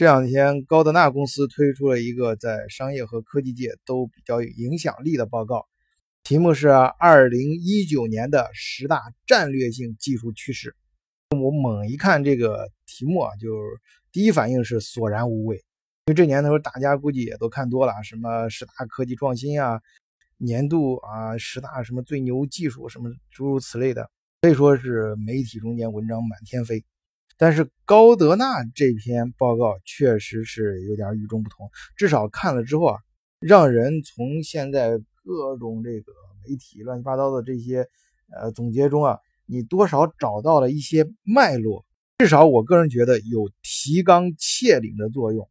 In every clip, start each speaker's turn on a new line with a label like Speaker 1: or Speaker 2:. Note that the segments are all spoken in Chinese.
Speaker 1: 这两天，高德纳公司推出了一个在商业和科技界都比较有影响力的报告，题目是《二零一九年的十大战略性技术趋势》。我猛一看这个题目啊，就第一反应是索然无味，因为这年头大家估计也都看多了，什么十大科技创新啊，年度啊十大什么最牛技术什么诸如此类的，可以说是媒体中间文章满天飞。但是高德纳这篇报告确实是有点与众不同，至少看了之后啊，让人从现在各种这个媒体乱七八糟的这些呃总结中啊，你多少找到了一些脉络，至少我个人觉得有提纲挈领的作用。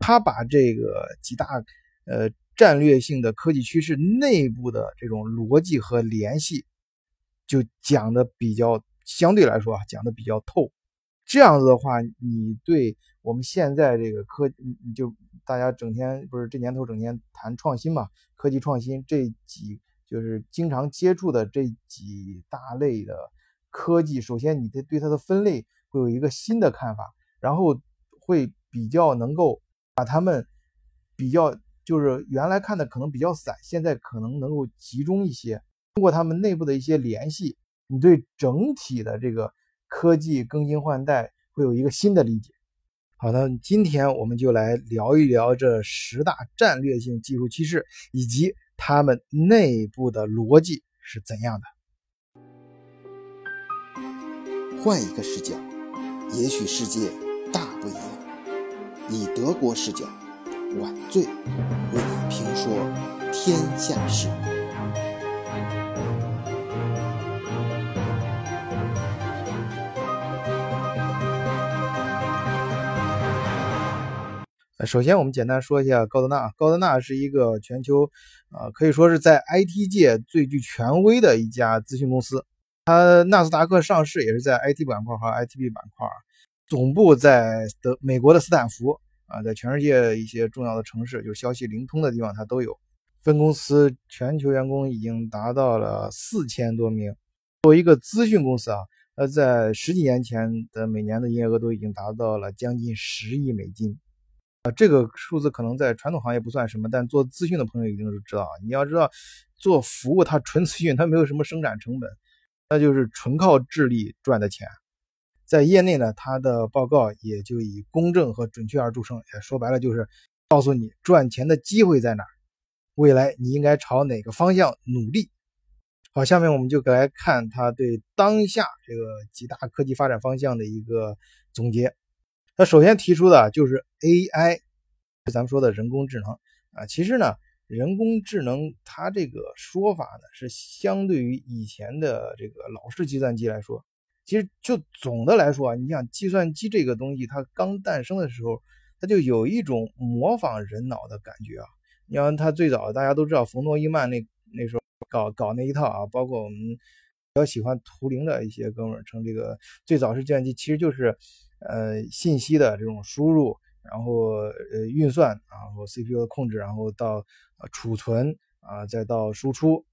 Speaker 1: 他把这个几大呃战略性的科技趋势内部的这种逻辑和联系，就讲的比较相对来说啊，讲的比较透。这样子的话，你对我们现在这个科，你就大家整天不是这年头整天谈创新嘛？科技创新这几就是经常接触的这几大类的科技，首先你得对它的分类会有一个新的看法，然后会比较能够把它们比较就是原来看的可能比较散，现在可能能够集中一些，通过它们内部的一些联系，你对整体的这个。科技更新换代会有一个新的理解。好的，今天我们就来聊一聊这十大战略性技术趋势以及它们内部的逻辑是怎样的。
Speaker 2: 换一个视角，也许世界大不一样。以德国视角，晚醉为你评说天下事。
Speaker 1: 首先，我们简单说一下高德纳。高德纳是一个全球，呃，可以说是在 IT 界最具权威的一家咨询公司。它纳斯达克上市也是在 IT 板块和 ITB 板块，总部在德美国的斯坦福啊，在全世界一些重要的城市，就是消息灵通的地方，它都有分公司。全球员工已经达到了四千多名。作为一个咨询公司啊，它在十几年前的每年的营业额都已经达到了将近十亿美金。啊，这个数字可能在传统行业不算什么，但做资讯的朋友一定是知道。你要知道，做服务它纯资讯，它没有什么生产成本，那就是纯靠智力赚的钱。在业内呢，它的报告也就以公正和准确而著称。也说白了就是告诉你赚钱的机会在哪儿，未来你应该朝哪个方向努力。好，下面我们就来看他对当下这个几大科技发展方向的一个总结。那首先提出的就是 AI，咱们说的人工智能啊。其实呢，人工智能它这个说法呢，是相对于以前的这个老式计算机来说，其实就总的来说啊，你想计算机这个东西，它刚诞生的时候，它就有一种模仿人脑的感觉啊。你像它最早大家都知道冯诺依曼那那时候搞搞那一套啊，包括我们比较喜欢图灵的一些哥们儿称这个最早是计算机，其实就是。呃，信息的这种输入，然后呃运算，然后 CPU 的控制，然后到储存啊，再到输出，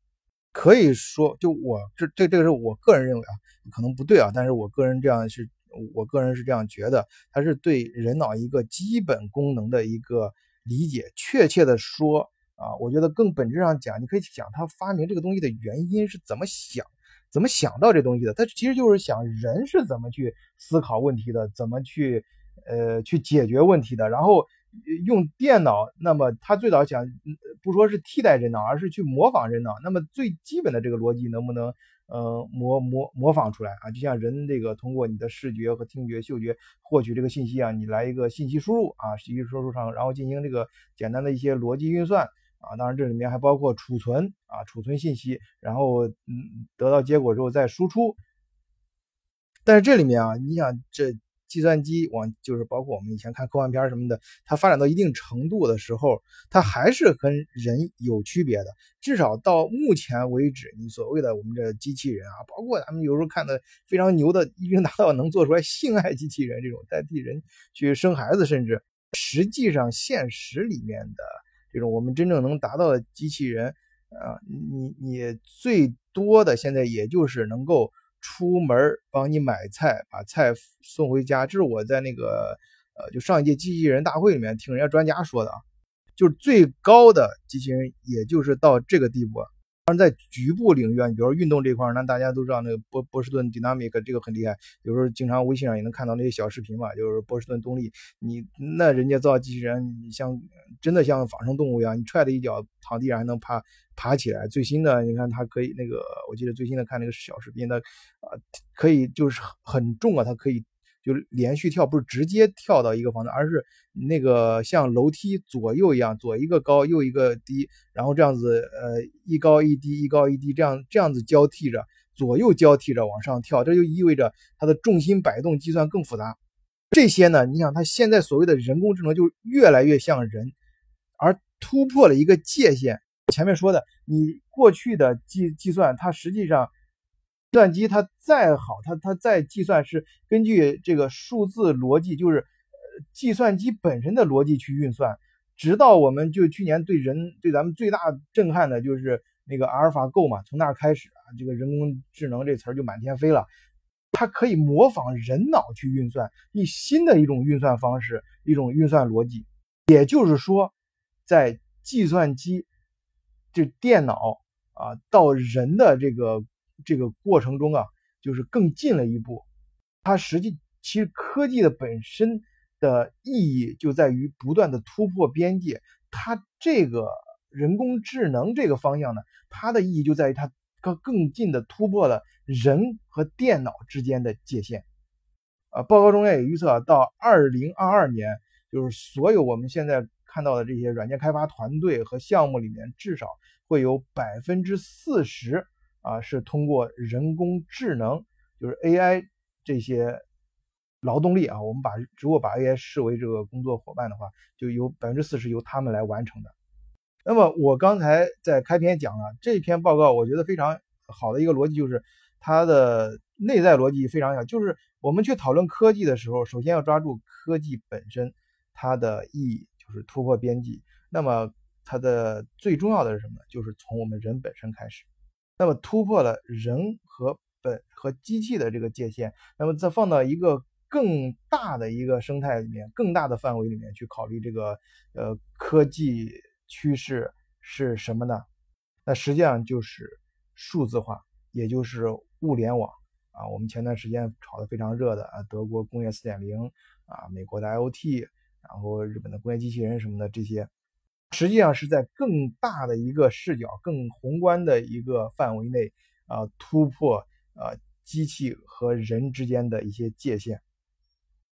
Speaker 1: 可以说，就我这这这个是我个人认为啊，可能不对啊，但是我个人这样是，我个人是这样觉得，它是对人脑一个基本功能的一个理解。确切的说啊，我觉得更本质上讲，你可以讲他发明这个东西的原因是怎么想。怎么想到这东西的？他其实就是想人是怎么去思考问题的，怎么去呃去解决问题的。然后用电脑，那么他最早想不说是替代人脑，而是去模仿人脑。那么最基本的这个逻辑能不能呃模模模仿出来啊？就像人这个通过你的视觉和听觉、嗅觉获取这个信息啊，你来一个信息输入啊，信息输入上，然后进行这个简单的一些逻辑运算。啊，当然这里面还包括储存啊，储存信息，然后嗯，得到结果之后再输出。但是这里面啊，你想这计算机往就是包括我们以前看科幻片什么的，它发展到一定程度的时候，它还是跟人有区别的。至少到目前为止，你所谓的我们这机器人啊，包括咱们有时候看的非常牛的，已经达到能做出来性爱机器人这种代替人去生孩子，甚至实际上现实里面的。这种我们真正能达到的机器人，啊，你你最多的现在也就是能够出门帮你买菜，把菜送回家。这是我在那个呃，就上一届机器人大会里面听人家专家说的啊，就是最高的机器人也就是到这个地步。当然，在局部领域啊，你比如说运动这块那大家都知道那个波波士顿 Dynamic 这个很厉害，有时候经常微信上也能看到那些小视频嘛，就是波士顿动力，你那人家造机器人，你像真的像仿生动物一样，你踹它一脚躺地上还能爬爬起来。最新的你看它可以那个，我记得最新的看那个小视频，它啊可以就是很重啊，它可以。就连续跳，不是直接跳到一个房子，而是那个像楼梯左右一样，左一个高，右一个低，然后这样子，呃，一高一低，一高一低，这样这样子交替着，左右交替着往上跳，这就意味着它的重心摆动计算更复杂。这些呢，你想它现在所谓的人工智能就越来越像人，而突破了一个界限。前面说的，你过去的计计算，它实际上。计算机它再好，它它再计算是根据这个数字逻辑，就是呃计算机本身的逻辑去运算。直到我们就去年对人对咱们最大震撼的就是那个阿尔法 Go 嘛，从那儿开始啊，这个人工智能这词儿就满天飞了。它可以模仿人脑去运算，一新的一种运算方式，一种运算逻辑。也就是说，在计算机这电脑啊到人的这个。这个过程中啊，就是更进了一步。它实际其实科技的本身的意义就在于不断的突破边界。它这个人工智能这个方向呢，它的意义就在于它更更近的突破了人和电脑之间的界限。啊，报告中也预测到二零二二年，就是所有我们现在看到的这些软件开发团队和项目里面，至少会有百分之四十。啊，是通过人工智能，就是 AI 这些劳动力啊，我们把如果把 AI 视为这个工作伙伴的话，就有百分之四十由他们来完成的。那么我刚才在开篇讲了这篇报告，我觉得非常好的一个逻辑就是它的内在逻辑非常小，就是我们去讨论科技的时候，首先要抓住科技本身它的意义，就是突破边际。那么它的最重要的是什么？就是从我们人本身开始。那么突破了人和本和机器的这个界限，那么再放到一个更大的一个生态里面、更大的范围里面去考虑这个呃科技趋势是什么呢？那实际上就是数字化，也就是物联网啊。我们前段时间炒得非常热的啊，德国工业四点零啊，美国的 IOT，然后日本的工业机器人什么的这些。实际上是在更大的一个视角、更宏观的一个范围内啊，突破啊机器和人之间的一些界限。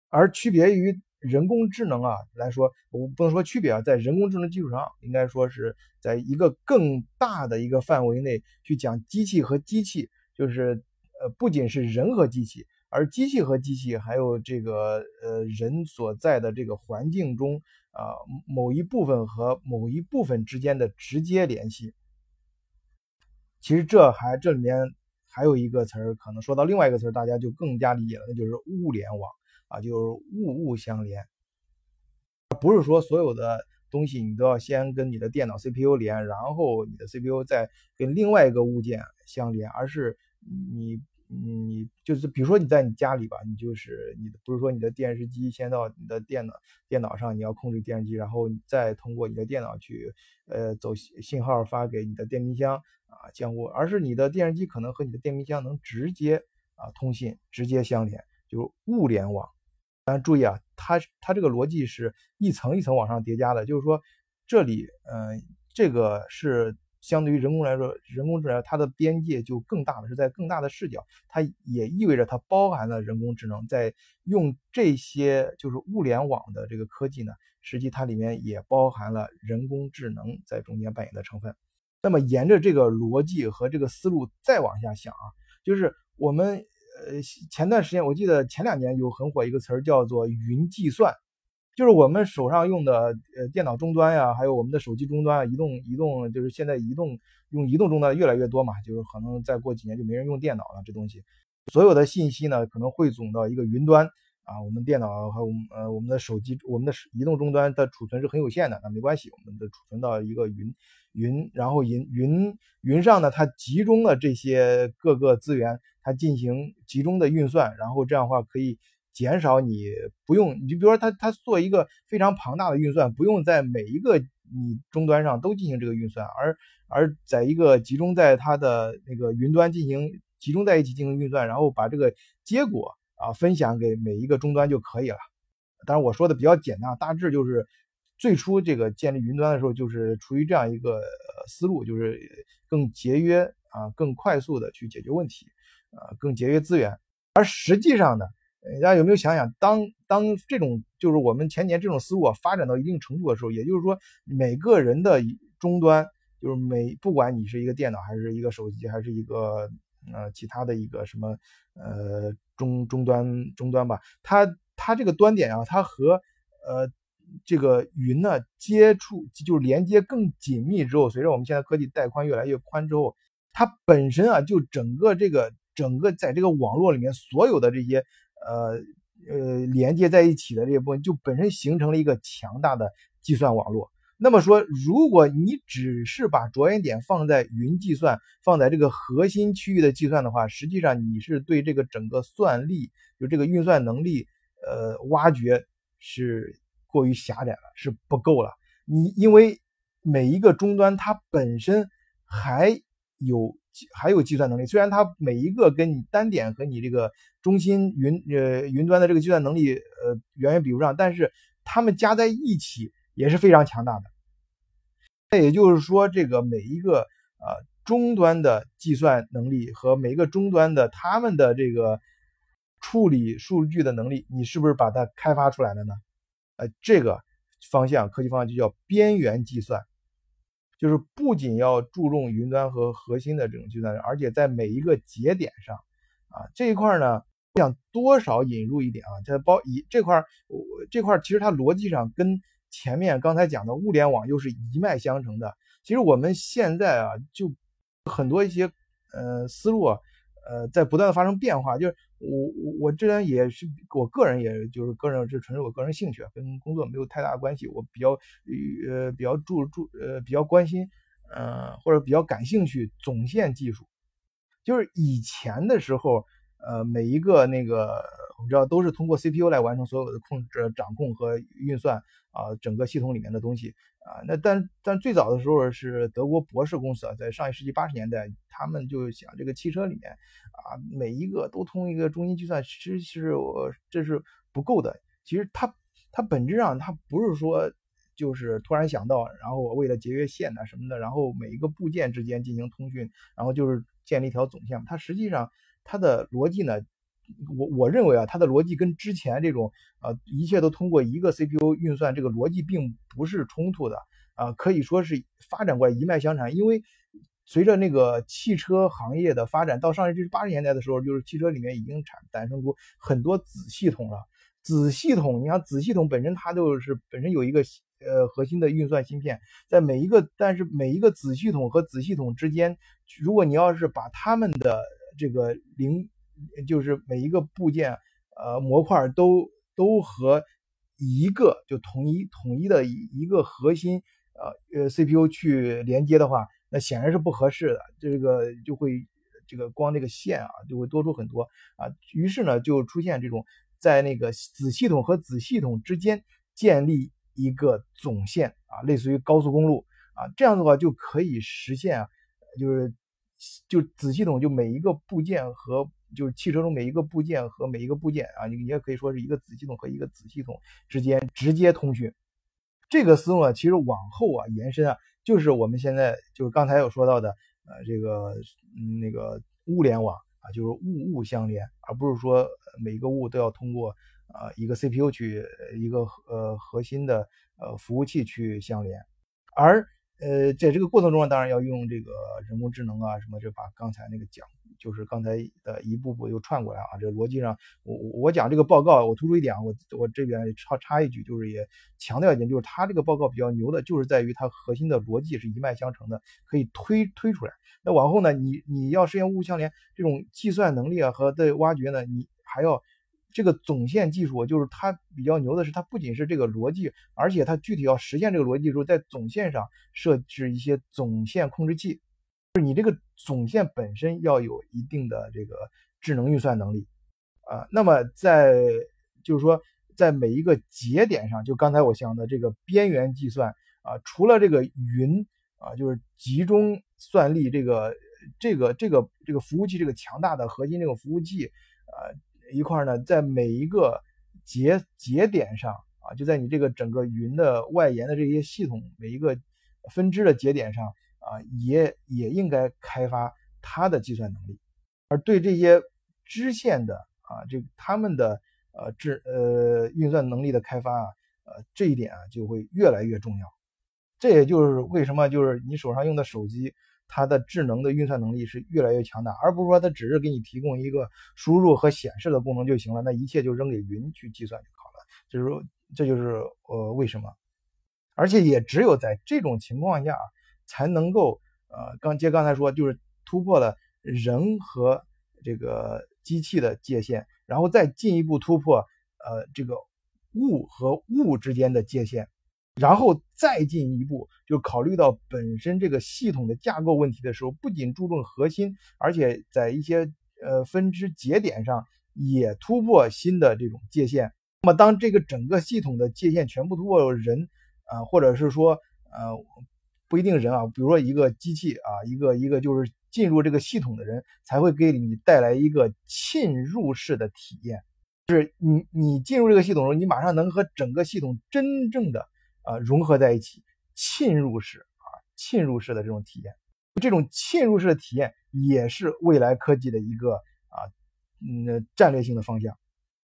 Speaker 1: 而区别于人工智能啊来说，我不能说区别啊，在人工智能基础上，应该说是在一个更大的一个范围内去讲机器和机器，就是呃不仅是人和机器。而机器和机器，还有这个呃人所在的这个环境中啊，某一部分和某一部分之间的直接联系，其实这还这里面还有一个词儿，可能说到另外一个词儿，大家就更加理解了，那就是物联网啊，就是物物相连，不是说所有的东西你都要先跟你的电脑 CPU 连，然后你的 CPU 再跟另外一个物件相连，而是你。你就是比如说你在你家里吧，你就是你不是说你的电视机先到你的电脑电脑上，你要控制电视机，然后你再通过你的电脑去呃走信号发给你的电冰箱啊相互，而是你的电视机可能和你的电冰箱能直接啊通信，直接相连，就是物联网。但注意啊，它它这个逻辑是一层一层往上叠加的，就是说这里嗯这个是。相对于人工来说，人工智能它的边界就更大了，是在更大的视角，它也意味着它包含了人工智能，在用这些就是物联网的这个科技呢，实际它里面也包含了人工智能在中间扮演的成分。那么沿着这个逻辑和这个思路再往下想啊，就是我们呃前段时间我记得前两年有很火一个词儿叫做云计算。就是我们手上用的呃电脑终端呀，还有我们的手机终端啊，移动移动就是现在移动用移动终端越来越多嘛，就是可能再过几年就没人用电脑了。这东西所有的信息呢，可能汇总到一个云端啊，我们电脑和我们呃我们的手机，我们的移动终端的储存是很有限的，那没关系，我们的储存到一个云云，然后云云云上呢，它集中了这些各个资源，它进行集中的运算，然后这样的话可以减少你不用，你就比如说它它做一个非常庞大的运算，不用在每一个你终端上都进行这个运算，而而在一个集中在它的那个云端进行集中在一起进行运算，然后把这个结果啊分享给每一个终端就可以了。当然我说的比较简单，大致就是最初这个建立云端的时候就是出于这样一个思路，就是更节约啊，更快速的去解决问题，啊，更节约资源。而实际上呢，大家有没有想想，当当这种就是我们前年这种思路啊发展到一定程度的时候，也就是说每个人的终端。就是每不管你是一个电脑还是一个手机还是一个呃其他的一个什么呃终终端终端吧，它它这个端点啊，它和呃这个云呢接触就是连接更紧密之后，随着我们现在科技带宽越来越宽之后，它本身啊就整个这个整个在这个网络里面所有的这些呃呃连接在一起的这部分，就本身形成了一个强大的计算网络。那么说，如果你只是把着眼点放在云计算，放在这个核心区域的计算的话，实际上你是对这个整个算力，就这个运算能力，呃，挖掘是过于狭窄了，是不够了。你因为每一个终端它本身还有还有计算能力，虽然它每一个跟你单点和你这个中心云呃云端的这个计算能力呃远远比不上，但是它们加在一起也是非常强大的。那也就是说，这个每一个呃终端的计算能力和每一个终端的他们的这个处理数据的能力，你是不是把它开发出来了呢？呃，这个方向科技方向就叫边缘计算，就是不仅要注重云端和核心的这种计算，而且在每一个节点上啊这一块呢，想多少引入一点啊，它包以这块我这块儿其实它逻辑上跟。前面刚才讲的物联网又是一脉相承的。其实我们现在啊，就很多一些呃思路啊，呃，在不断的发生变化。就是我我我这边也是我个人，也就是个人，这纯是我个人兴趣，跟工作没有太大关系。我比较呃比较注注呃比较关心，呃或者比较感兴趣总线技术。就是以前的时候，呃每一个那个。我们知道都是通过 CPU 来完成所有的控制、掌控和运算啊，整个系统里面的东西啊。那但但最早的时候是德国博士公司啊，在上一世纪八十年代，他们就想这个汽车里面啊，每一个都通一个中心计算，其实我这是不够的。其实它它本质上它不是说就是突然想到，然后我为了节约线啊什么的，然后每一个部件之间进行通讯，然后就是建立一条总线。它实际上它的逻辑呢？我我认为啊，它的逻辑跟之前这种呃，一切都通过一个 CPU 运算，这个逻辑并不是冲突的啊，可以说是发展过来一脉相承。因为随着那个汽车行业的发展，到上世纪八十年代的时候，就是汽车里面已经产诞生出很多子系统了。子系统，你像子系统本身它就是本身有一个呃核心的运算芯片，在每一个但是每一个子系统和子系统之间，如果你要是把它们的这个零就是每一个部件，呃，模块都都和一个就统一统一的一个核心，呃呃 CPU 去连接的话，那显然是不合适的。这个就会这个光这个线啊，就会多出很多啊。于是呢，就出现这种在那个子系统和子系统之间建立一个总线啊，类似于高速公路啊，这样的话就可以实现啊，就是就子系统就每一个部件和就是汽车中每一个部件和每一个部件啊，你也可以说是一个子系统和一个子系统之间直接通讯。这个思路啊，其实往后啊延伸啊，就是我们现在就是刚才有说到的，呃，这个嗯那个物联网啊，就是物物相连，而不是说每一个物都要通过啊一个 CPU 去一个呃核心的呃服务器去相连，而。呃，在这个过程中，当然要用这个人工智能啊，什么就把刚才那个讲，就是刚才的一步步又串过来啊。这个逻辑上，我我讲这个报告，我突出一点啊，我我这边插插一句，就是也强调一点，就是他这个报告比较牛的，就是在于它核心的逻辑是一脉相承的，可以推推出来。那往后呢，你你要实现物物相连这种计算能力啊和的挖掘呢，你还要。这个总线技术就是它比较牛的是，它不仅是这个逻辑，而且它具体要实现这个逻辑的时候，在总线上设置一些总线控制器，就是你这个总线本身要有一定的这个智能运算能力啊。那么在就是说在每一个节点上，就刚才我讲的这个边缘计算啊，除了这个云啊，就是集中算力这个这个这个这个服务器这个强大的核心这个服务器啊一块呢，在每一个节节点上啊，就在你这个整个云的外延的这些系统每一个分支的节点上啊，也也应该开发它的计算能力，而对这些支线的啊，这他们的。呃，智呃运算能力的开发啊，呃这一点啊就会越来越重要。这也就是为什么就是你手上用的手机，它的智能的运算能力是越来越强大，而不是说它只是给你提供一个输入和显示的功能就行了，那一切就扔给云去计算就好了。就是说，这就是呃为什么，而且也只有在这种情况下才能够呃刚接刚才说就是突破了人和这个机器的界限。然后再进一步突破，呃，这个物和物之间的界限，然后再进一步就考虑到本身这个系统的架构问题的时候，不仅注重核心，而且在一些呃分支节点上也突破新的这种界限。那么当这个整个系统的界限全部突破人，啊，或者是说呃不一定人啊，比如说一个机器啊，一个一个就是。进入这个系统的人才会给你带来一个浸入式的体验，就是你你进入这个系统的时候，你马上能和整个系统真正的啊融合在一起，浸入式啊浸入式的这种体验，这种浸入式的体验也是未来科技的一个啊嗯战略性的方向。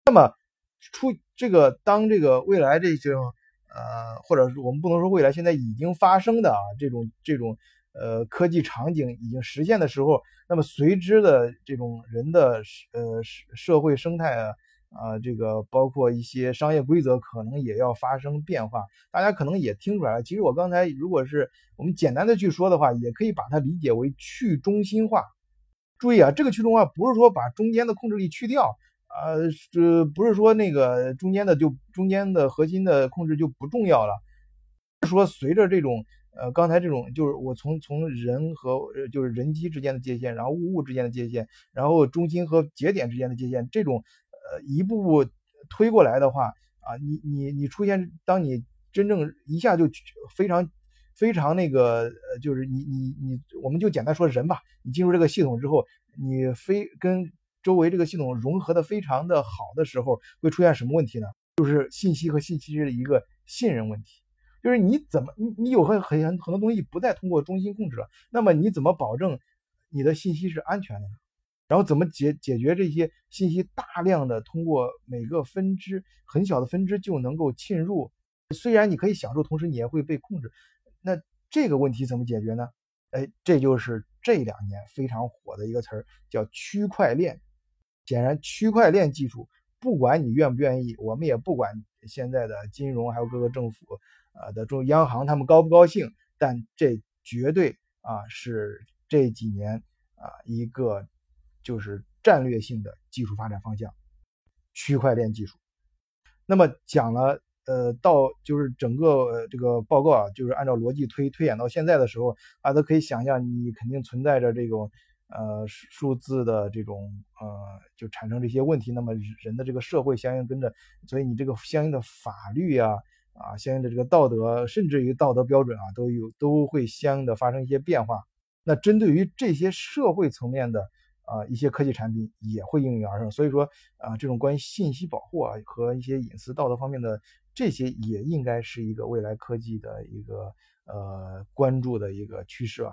Speaker 1: 那么出这个当这个未来这种呃或者是我们不能说未来现在已经发生的啊这种这种。呃，科技场景已经实现的时候，那么随之的这种人的呃社社会生态啊啊，这个包括一些商业规则可能也要发生变化。大家可能也听出来了，其实我刚才如果是我们简单的去说的话，也可以把它理解为去中心化。注意啊，这个去中心化不是说把中间的控制力去掉啊，这不是说那个中间的就中间的核心的控制就不重要了，说随着这种。呃，刚才这种就是我从从人和就是人机之间的界限，然后物物之间的界限，然后中心和节点之间的界限，这种呃一步步推过来的话啊，你你你出现，当你真正一下就非常非常那个呃，就是你你你，我们就简单说人吧，你进入这个系统之后，你非跟周围这个系统融合的非常的好的时候，会出现什么问题呢？就是信息和信息的一个信任问题。就是你怎么你你有很很很多东西不再通过中心控制了，那么你怎么保证你的信息是安全的呢？然后怎么解解决这些信息大量的通过每个分支很小的分支就能够侵入？虽然你可以享受，同时你也会被控制。那这个问题怎么解决呢？哎，这就是这两年非常火的一个词儿，叫区块链。显然，区块链技术不管你愿不愿意，我们也不管现在的金融还有各个政府。啊的中央行他们高不高兴？但这绝对啊是这几年啊一个就是战略性的技术发展方向，区块链技术。那么讲了呃到就是整个这个报告啊，就是按照逻辑推推演到现在的时候啊，都可以想象你肯定存在着这种呃数字的这种呃就产生这些问题，那么人的这个社会相应跟着，所以你这个相应的法律呀。啊，相应的这个道德，甚至于道德标准啊，都有都会相应的发生一些变化。那针对于这些社会层面的啊一些科技产品，也会应运而生。所以说啊，这种关于信息保护啊和一些隐私道德方面的这些，也应该是一个未来科技的一个呃关注的一个趋势啊。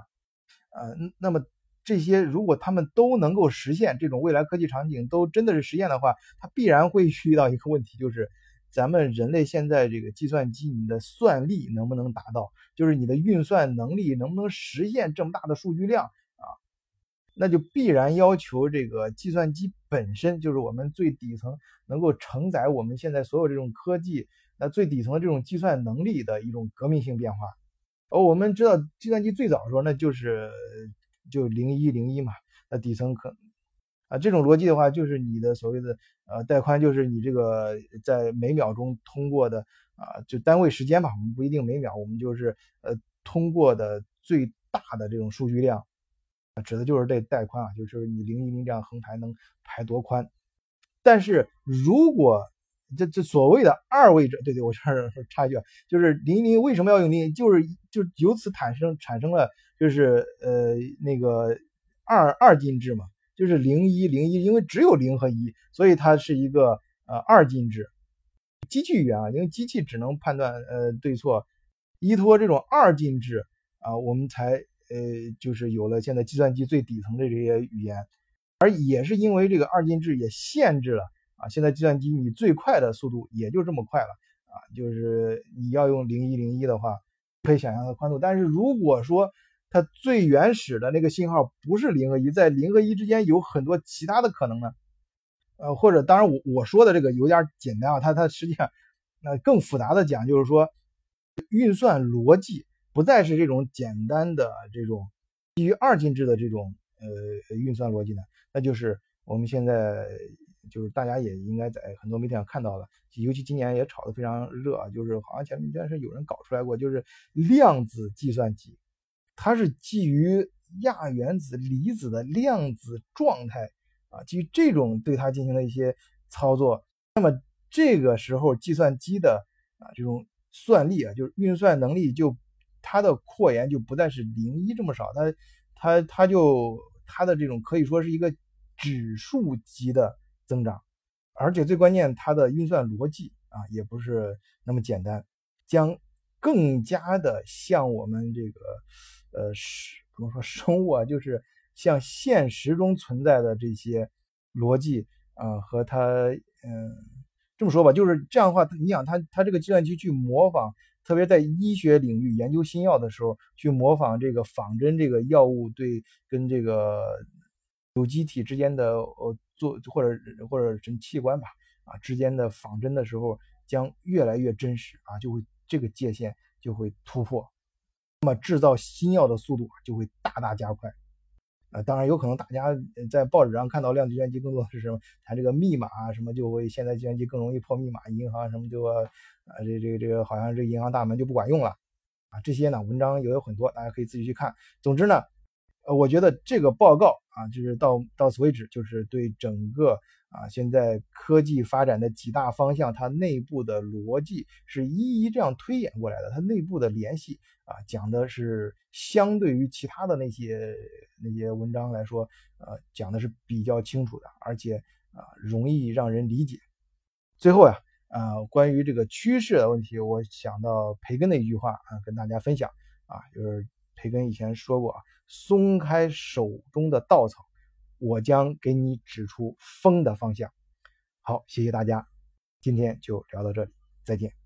Speaker 1: 呃，那么这些如果他们都能够实现，这种未来科技场景都真的是实现的话，它必然会遇到一个问题，就是。咱们人类现在这个计算机，你的算力能不能达到？就是你的运算能力能不能实现这么大的数据量？那就必然要求这个计算机本身就是我们最底层能够承载我们现在所有这种科技，那最底层的这种计算能力的一种革命性变化。哦，我们知道计算机最早的时候，那就是就零一零一嘛，那底层可。啊，这种逻辑的话，就是你的所谓的呃带宽，就是你这个在每秒钟通过的啊，就单位时间吧，我们不一定每秒，我们就是呃通过的最大的这种数据量，指的就是这带宽啊，就是你零一零这样横排能排多宽。但是如果这这所谓的二位者，对对，我这儿插一句，就是零零为什么要用零？就是就由此产生产生了就是呃那个二二进制嘛，就是零一零一，因为只有零和一，所以它是一个呃二进制。机器语言啊，因为机器只能判断呃对错，依托这种二进制啊，我们才呃就是有了现在计算机最底层的这些语言，而也是因为这个二进制也限制了啊，现在计算机你最快的速度也就这么快了啊，就是你要用零一零一的话，可以想象的宽度。但是如果说它最原始的那个信号不是零和一，在零和一之间有很多其他的可能呢？呃，或者当然，我我说的这个有点简单啊，它它实际上，那更复杂的讲就是说，运算逻辑不再是这种简单的这种基于二进制的这种呃运算逻辑呢，那就是我们现在就是大家也应该在很多媒体上看到了，尤其今年也炒得非常热，就是好像前面但是有人搞出来过，就是量子计算机，它是基于亚原子离子的量子状态。啊，基于这种对它进行了一些操作，那么这个时候计算机的啊这种算力啊，就是运算能力就它的扩延就不再是零一这么少，它它它就它的这种可以说是一个指数级的增长，而且最关键它的运算逻辑啊也不是那么简单，将更加的像我们这个呃是不能说生物啊，就是。像现实中存在的这些逻辑啊，和它，嗯，这么说吧，就是这样的话，你想，它它这个计算机去模仿，特别在医学领域研究新药的时候，去模仿这个仿真这个药物对跟这个有机体之间的呃做或者或者什么器官吧啊之间的仿真的时候，将越来越真实啊，就会这个界限就会突破，那么制造新药的速度就会大大加快。啊，当然有可能大家在报纸上看到量子计算机更多的是什么？谈这个密码啊，什么就会现在计算机更容易破密码，银行什么就啊，这这个这个好像这银行大门就不管用了啊。这些呢文章也有很多，大家可以自己去看。总之呢，呃，我觉得这个报告啊，就是到到此为止，就是对整个啊现在科技发展的几大方向，它内部的逻辑是一一这样推演过来的，它内部的联系啊，讲的是相对于其他的那些。那些文章来说，呃，讲的是比较清楚的，而且啊，容易让人理解。最后呀，关于这个趋势的问题，我想到培根的一句话啊，跟大家分享啊，就是培根以前说过，松开手中的稻草，我将给你指出风的方向。好，谢谢大家，今天就聊到这里，再见。